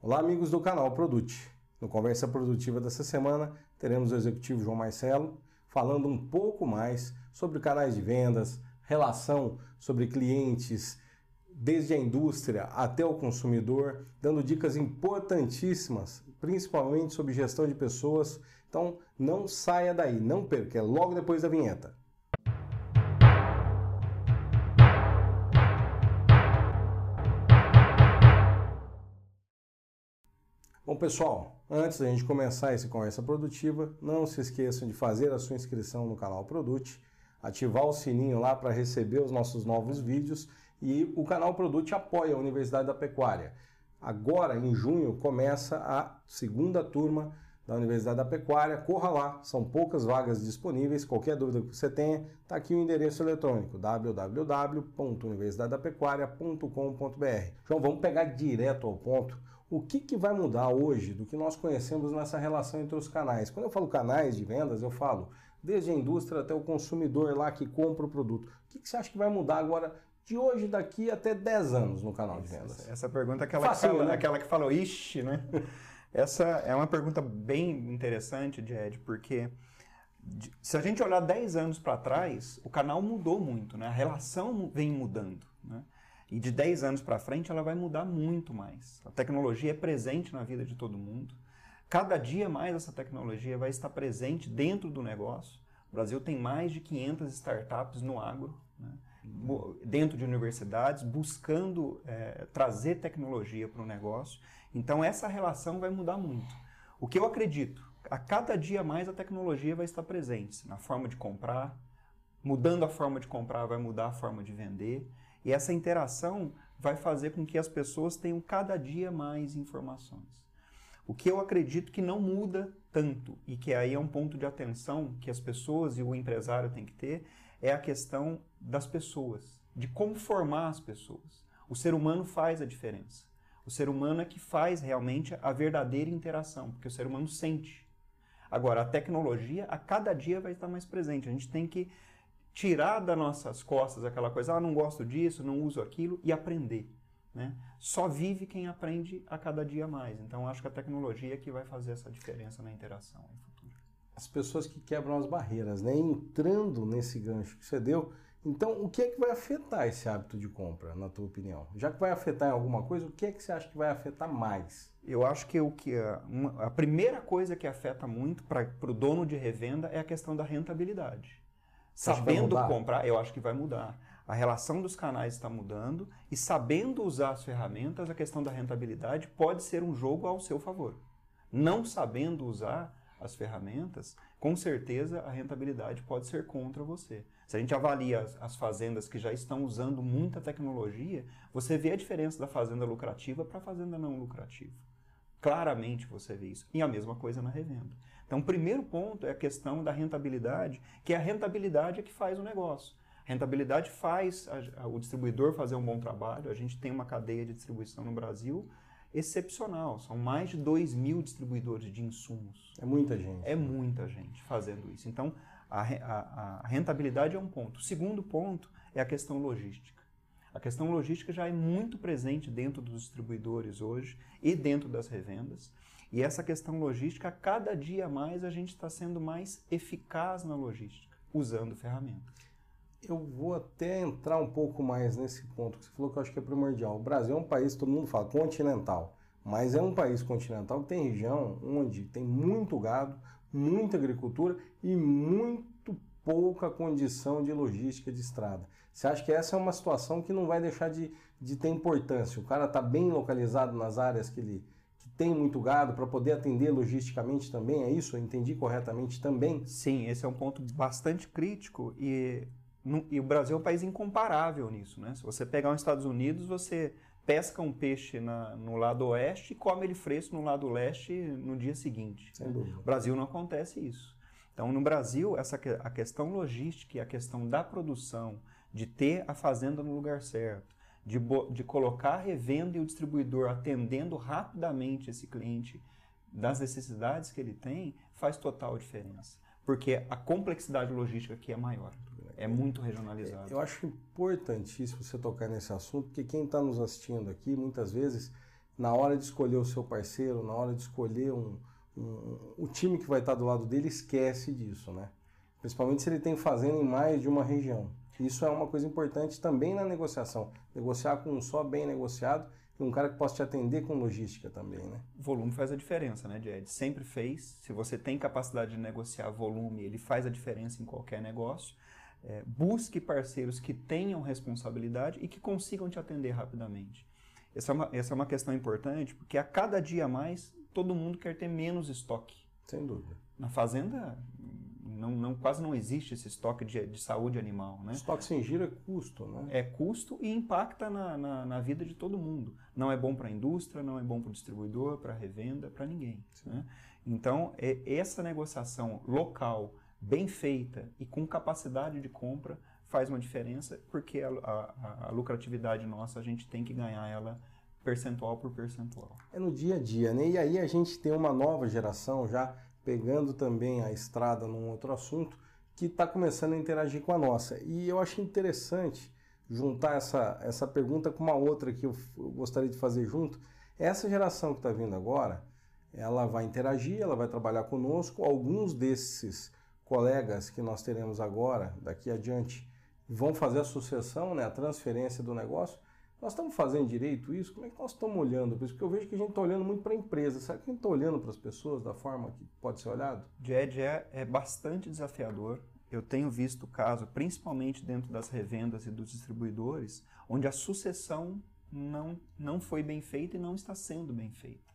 Olá, amigos do canal Produte. No Conversa Produtiva dessa semana, teremos o executivo João Marcelo falando um pouco mais sobre canais de vendas, relação sobre clientes, desde a indústria até o consumidor, dando dicas importantíssimas, principalmente sobre gestão de pessoas. Então, não saia daí, não perca, é logo depois da vinheta. Bom, pessoal, antes da gente começar essa conversa produtiva, não se esqueçam de fazer a sua inscrição no canal Produte, ativar o sininho lá para receber os nossos novos vídeos e o canal Produte apoia a Universidade da Pecuária. Agora, em junho, começa a segunda turma da Universidade da Pecuária. Corra lá, são poucas vagas disponíveis. Qualquer dúvida que você tenha, está aqui o endereço eletrônico www.universidadedapecuaria.com.br. João, vamos pegar direto ao ponto o que, que vai mudar hoje do que nós conhecemos nessa relação entre os canais? Quando eu falo canais de vendas, eu falo desde a indústria até o consumidor lá que compra o produto. O que, que você acha que vai mudar agora de hoje daqui até 10 anos no canal de vendas? Essa pergunta é aquela, Facinho, que, fala, né? aquela que falou, ixi, né? Essa é uma pergunta bem interessante, Jed, porque se a gente olhar 10 anos para trás, o canal mudou muito, né? A relação vem mudando, né? E de 10 anos para frente ela vai mudar muito mais. A tecnologia é presente na vida de todo mundo. Cada dia mais essa tecnologia vai estar presente dentro do negócio. O Brasil tem mais de 500 startups no agro, né? dentro de universidades, buscando é, trazer tecnologia para o negócio. Então essa relação vai mudar muito. O que eu acredito, a cada dia mais a tecnologia vai estar presente na forma de comprar, mudando a forma de comprar vai mudar a forma de vender. E essa interação vai fazer com que as pessoas tenham cada dia mais informações. O que eu acredito que não muda tanto e que aí é um ponto de atenção que as pessoas e o empresário têm que ter é a questão das pessoas, de como formar as pessoas. O ser humano faz a diferença. O ser humano é que faz realmente a verdadeira interação, porque o ser humano sente. Agora, a tecnologia a cada dia vai estar mais presente. A gente tem que tirar das nossas costas aquela coisa, ah, não gosto disso, não uso aquilo, e aprender. Né? Só vive quem aprende a cada dia mais. Então, acho que a tecnologia é que vai fazer essa diferença na interação no futuro. As pessoas que quebram as barreiras, né? entrando nesse gancho que você deu, então, o que é que vai afetar esse hábito de compra, na tua opinião? Já que vai afetar em alguma coisa, o que é que você acha que vai afetar mais? Eu acho que o que a, uma, a primeira coisa que afeta muito para o dono de revenda é a questão da rentabilidade sabendo comprar, eu acho que vai mudar. A relação dos canais está mudando e sabendo usar as ferramentas, a questão da rentabilidade pode ser um jogo ao seu favor. Não sabendo usar as ferramentas, com certeza a rentabilidade pode ser contra você. Se a gente avalia as, as fazendas que já estão usando muita tecnologia, você vê a diferença da fazenda lucrativa para a fazenda não lucrativa. Claramente você vê isso. E a mesma coisa na revenda. Então, o primeiro ponto é a questão da rentabilidade, que é a rentabilidade é que faz o negócio. A rentabilidade faz a, a, o distribuidor fazer um bom trabalho. A gente tem uma cadeia de distribuição no Brasil excepcional. São mais de 2 mil distribuidores de insumos. É muita gente. É muita gente fazendo isso. Então, a, a, a rentabilidade é um ponto. O segundo ponto é a questão logística. A questão logística já é muito presente dentro dos distribuidores hoje e dentro das revendas. E essa questão logística, cada dia mais a gente está sendo mais eficaz na logística, usando ferramentas. Eu vou até entrar um pouco mais nesse ponto que você falou que eu acho que é primordial. O Brasil é um país, todo mundo fala, continental. Mas é um país continental que tem região onde tem muito gado, muita agricultura e muito pouca condição de logística de estrada. Você acha que essa é uma situação que não vai deixar de, de ter importância? O cara está bem localizado nas áreas que ele, tem muito gado para poder atender logisticamente também, é isso? Eu entendi corretamente também? Sim, esse é um ponto bastante crítico e, no, e o Brasil é um país incomparável nisso, né? Se você pegar os Estados Unidos, você pesca um peixe na, no lado oeste e come ele fresco no lado leste no dia seguinte. Sem dúvida. No Brasil não acontece isso. Então, no Brasil, essa, a questão logística e a questão da produção, de ter a fazenda no lugar certo, de, de colocar a revenda e o distribuidor atendendo rapidamente esse cliente das necessidades que ele tem, faz total diferença. Porque a complexidade logística aqui é maior. É muito regionalizado. Eu acho importantíssimo você tocar nesse assunto, porque quem está nos assistindo aqui, muitas vezes, na hora de escolher o seu parceiro, na hora de escolher um, um, o time que vai estar do lado dele, esquece disso, né? Principalmente se ele tem fazenda em mais de uma região. Isso é uma coisa importante também na negociação. Negociar com um só bem negociado e um cara que possa te atender com logística também, né? Volume faz a diferença, né, Jed? Sempre fez. Se você tem capacidade de negociar volume, ele faz a diferença em qualquer negócio. É, busque parceiros que tenham responsabilidade e que consigam te atender rapidamente. Essa é, uma, essa é uma questão importante, porque a cada dia mais todo mundo quer ter menos estoque. Sem dúvida. Na fazenda, não, não, quase não existe esse estoque de, de saúde animal. Né? Estoque sem giro é custo, né? É custo e impacta na, na, na vida de todo mundo. Não é bom para a indústria, não é bom para o distribuidor, para a revenda, para ninguém. Né? Então, é, essa negociação local, bem feita e com capacidade de compra faz uma diferença, porque a, a, a lucratividade nossa, a gente tem que ganhar ela percentual por percentual. É no dia a dia, né? E aí a gente tem uma nova geração já pegando também a estrada num outro assunto, que está começando a interagir com a nossa. E eu acho interessante juntar essa, essa pergunta com uma outra que eu, eu gostaria de fazer junto. Essa geração que está vindo agora, ela vai interagir, ela vai trabalhar conosco. Alguns desses colegas que nós teremos agora, daqui adiante, vão fazer a sucessão, né, a transferência do negócio. Nós estamos fazendo direito isso? Como é que nós estamos olhando para isso? Porque eu vejo que a gente está olhando muito para a empresa. Será que a gente está olhando para as pessoas da forma que pode ser olhado? JED é, é bastante desafiador. Eu tenho visto caso, principalmente dentro das revendas e dos distribuidores, onde a sucessão não, não foi bem feita e não está sendo bem feita.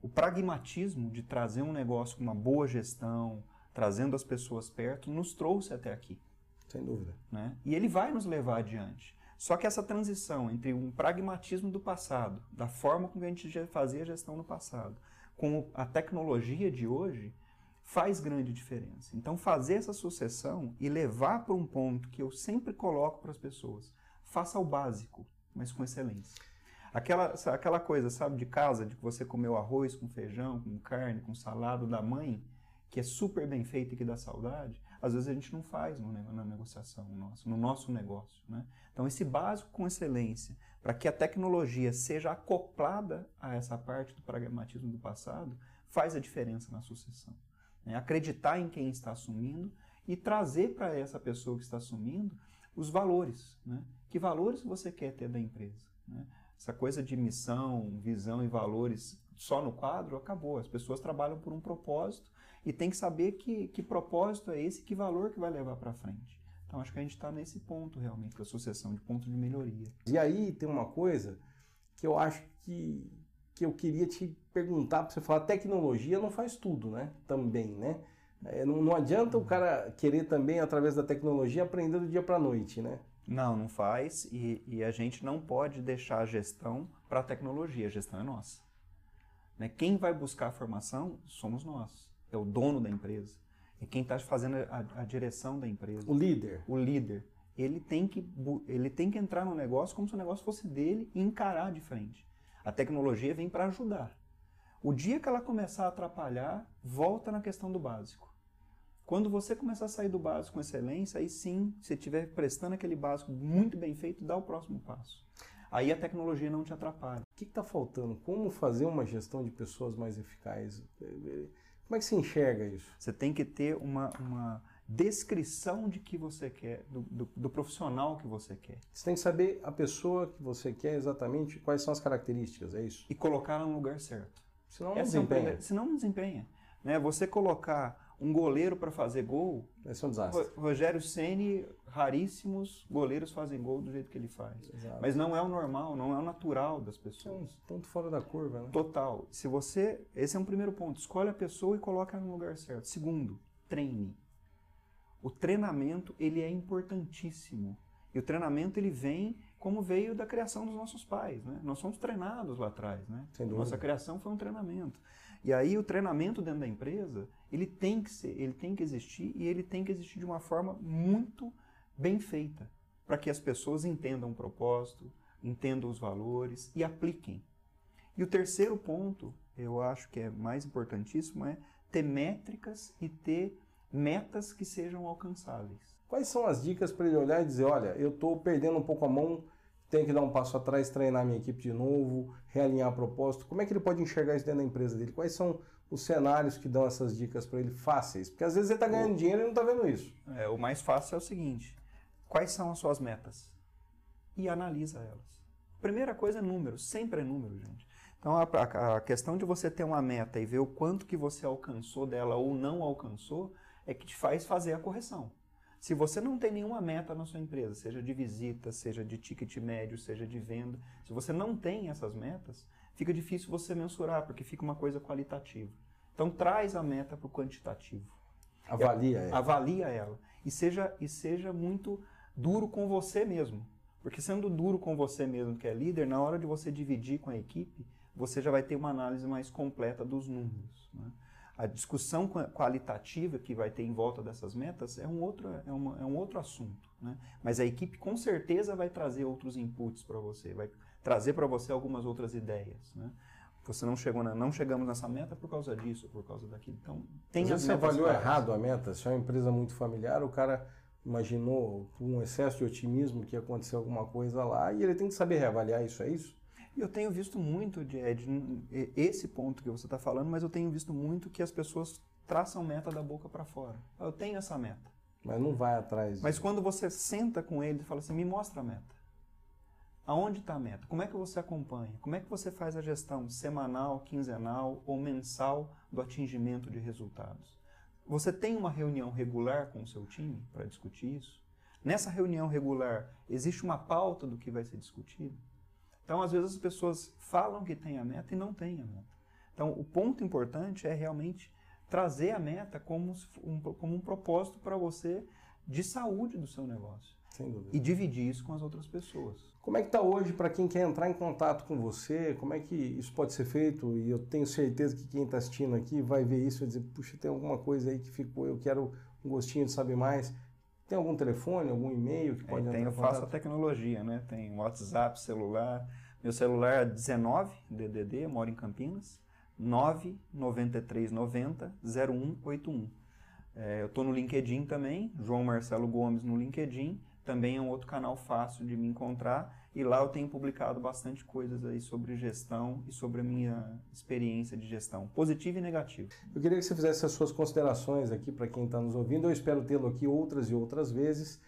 O pragmatismo de trazer um negócio com uma boa gestão, trazendo as pessoas perto, nos trouxe até aqui. Sem dúvida. Né? E ele vai nos levar adiante. Só que essa transição entre um pragmatismo do passado, da forma como a gente fazia a gestão no passado, com a tecnologia de hoje, faz grande diferença. Então, fazer essa sucessão e levar para um ponto que eu sempre coloco para as pessoas: faça o básico, mas com excelência. Aquela, aquela coisa, sabe, de casa, de que você comeu arroz com feijão, com carne, com salado da mãe, que é super bem feito e que dá saudade, às vezes a gente não faz no, na negociação nosso, no nosso negócio. Né? Então, esse básico com excelência, para que a tecnologia seja acoplada a essa parte do pragmatismo do passado, faz a diferença na sucessão. Né? Acreditar em quem está assumindo e trazer para essa pessoa que está assumindo os valores. Né? Que valores você quer ter da empresa? Né? Essa coisa de missão, visão e valores só no quadro acabou. As pessoas trabalham por um propósito e tem que saber que, que propósito é esse, que valor que vai levar para frente. Então acho que a gente está nesse ponto realmente da sucessão, de ponto de melhoria. E aí tem uma coisa que eu acho que, que eu queria te perguntar para você falar, tecnologia não faz tudo, né? Também, né? É, não, não adianta o cara querer também, através da tecnologia, aprender do dia para a noite, né? Não, não faz. E, e, a gente não pode deixar a gestão para a tecnologia. A gestão é nossa. Né? Quem vai buscar a formação somos nós é o dono da empresa, é quem está fazendo a, a, direção da empresa. O líder. O líder. Ele tem, que, ele tem que entrar no negócio como se o negócio fosse dele e encarar de frente. A tecnologia vem para ajudar. O dia que ela começar a atrapalhar, volta na questão do básico. Quando você começar a sair do básico com excelência, aí sim, se estiver prestando aquele básico muito bem feito, dá o próximo passo. Aí a tecnologia não te atrapalha. O que está faltando? Como fazer uma gestão de pessoas mais eficaz? Como é que se enxerga isso? Você tem que ter uma, uma descrição de que você quer, do, do, do, profissional que você quer. Você tem que saber a pessoa que você quer exatamente, quais são as características, é isso? E colocá-la no lugar certo. Senão não desempenha. É um, senão não desempenha. Né? Você colocar um goleiro para fazer gol. Vai ser um desastre. Rogério Ceni, raríssimos goleiros fazem gol do jeito que ele faz. Exato. Mas não é o normal, não é o natural das pessoas. É um ponto fora da curva, né? Total. Se você, esse é um primeiro ponto. Escolhe a pessoa e coloca no lugar certo. Segundo, treine. O treinamento ele é importantíssimo. E o treinamento ele vem como veio da criação dos nossos pais, né? Nós somos treinados lá atrás, né? Nossa criação foi um treinamento. E aí o treinamento dentro da empresa, ele tem que ser, ele tem que existir e ele tem que existir de uma forma muito bem feita, para que as pessoas entendam o propósito, entendam os valores e apliquem. E o terceiro ponto, eu acho que é mais importantíssimo, é ter métricas e ter metas que sejam alcançáveis. Quais são as dicas para ele olhar e dizer, olha, eu estou perdendo um pouco a mão tenho que dar um passo atrás, treinar minha equipe de novo, realinhar a propósito. Como é que ele pode enxergar isso dentro da empresa dele? Quais são os cenários que dão essas dicas para ele fáceis? Porque às vezes ele está ganhando dinheiro e não está vendo isso. É, o mais fácil é o seguinte: quais são as suas metas? E analisa elas. Primeira coisa é número, sempre é número, gente. Então a, a, a, questão de você ter uma meta e ver o quanto que você alcançou dela ou não alcançou é que te faz fazer a correção. Se você não tem nenhuma meta na sua empresa, seja de visita, seja de ticket médio, seja de venda, se você não tem essas metas, fica difícil você mensurar, porque fica uma coisa qualitativa. Então traz a meta para o quantitativo. Avalia ela. Avalia ela. E seja, e seja muito duro com você mesmo. Porque sendo duro com você mesmo, que é líder, na hora de você dividir com a equipe, você já vai ter uma análise mais completa dos números. Né? A discussão qualitativa que vai ter em volta dessas metas é um outro, é uma, é um outro assunto. Né? Mas a equipe com certeza vai trazer outros inputs para você, vai trazer para você algumas outras ideias. Né? Você não chegou na, não chegamos nessa meta por causa disso, por causa daquilo. Então, tem Às você avaliou errado a meta. Se é uma empresa muito familiar, o cara imaginou um excesso de otimismo que ia acontecer alguma coisa lá e ele tem que saber reavaliar isso, é isso? Eu tenho visto muito, Ed, esse ponto que você está falando, mas eu tenho visto muito que as pessoas traçam meta da boca para fora. Eu tenho essa meta. Mas não vai atrás. Mas quando você senta com ele e fala assim, me mostra a meta. Aonde está a meta? Como é que você acompanha? Como é que você faz a gestão semanal, quinzenal ou mensal do atingimento de resultados? Você tem uma reunião regular com o seu time para discutir isso? Nessa reunião regular, existe uma pauta do que vai ser discutido? Então, às vezes, as pessoas falam que tem a meta e não tem a meta. Então, o ponto importante é realmente trazer a meta como um, como um propósito para você de saúde do seu negócio. E dividir isso com as outras pessoas. Como é que está hoje para quem quer entrar em contato com você? Como é que isso pode ser feito? E eu tenho certeza que quem está assistindo aqui vai ver isso e dizer, puxa, tem alguma coisa aí que ficou, eu quero um gostinho de saber mais. Tem algum telefone, algum e-mail que pode é, tem, eu faço a tecnologia, né? Tem WhatsApp, celular. Meu celular é 19 DDD, eu moro em Campinas. 99390 0181. É, eu estou no LinkedIn também, João Marcelo Gomes no LinkedIn. Também é um outro canal fácil de me encontrar. E lá eu tenho publicado bastante coisas aí sobre gestão e sobre a minha experiência de gestão, positiva e negativa. Eu queria que você fizesse as suas considerações aqui para quem está nos ouvindo. Eu espero tê-lo aqui outras e outras vezes.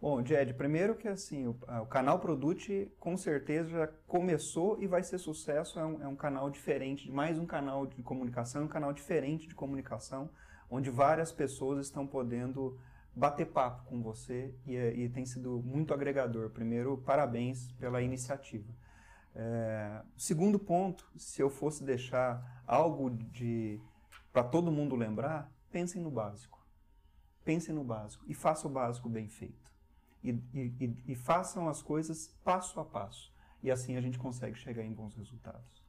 Bom, Jed, primeiro que assim, o, o, canal Produte com certeza já começou e vai ser sucesso. É um, é um canal diferente, mais um canal de comunicação, um canal diferente de comunicação, onde várias pessoas estão podendo bater papo com você e, e tem sido muito agregador. Primeiro, parabéns pela iniciativa. É, segundo ponto, se eu fosse deixar algo de para todo mundo lembrar, pensem no básico. Pensem no básico e façam o básico bem feito. E, e, e, façam as coisas passo a passo. E assim a gente consegue chegar em bons resultados.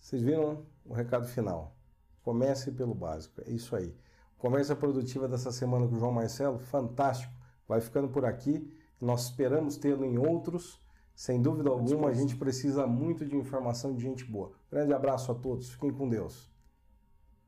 Vocês viram o recado final? Comece pelo básico. É isso aí. Conversa produtiva dessa semana com o João Marcelo, fantástico. Vai ficando por aqui. Nós esperamos tê-lo em outros. Sem dúvida alguma, a gente precisa muito de informação de gente boa. Grande abraço a todos. Fiquem com Deus.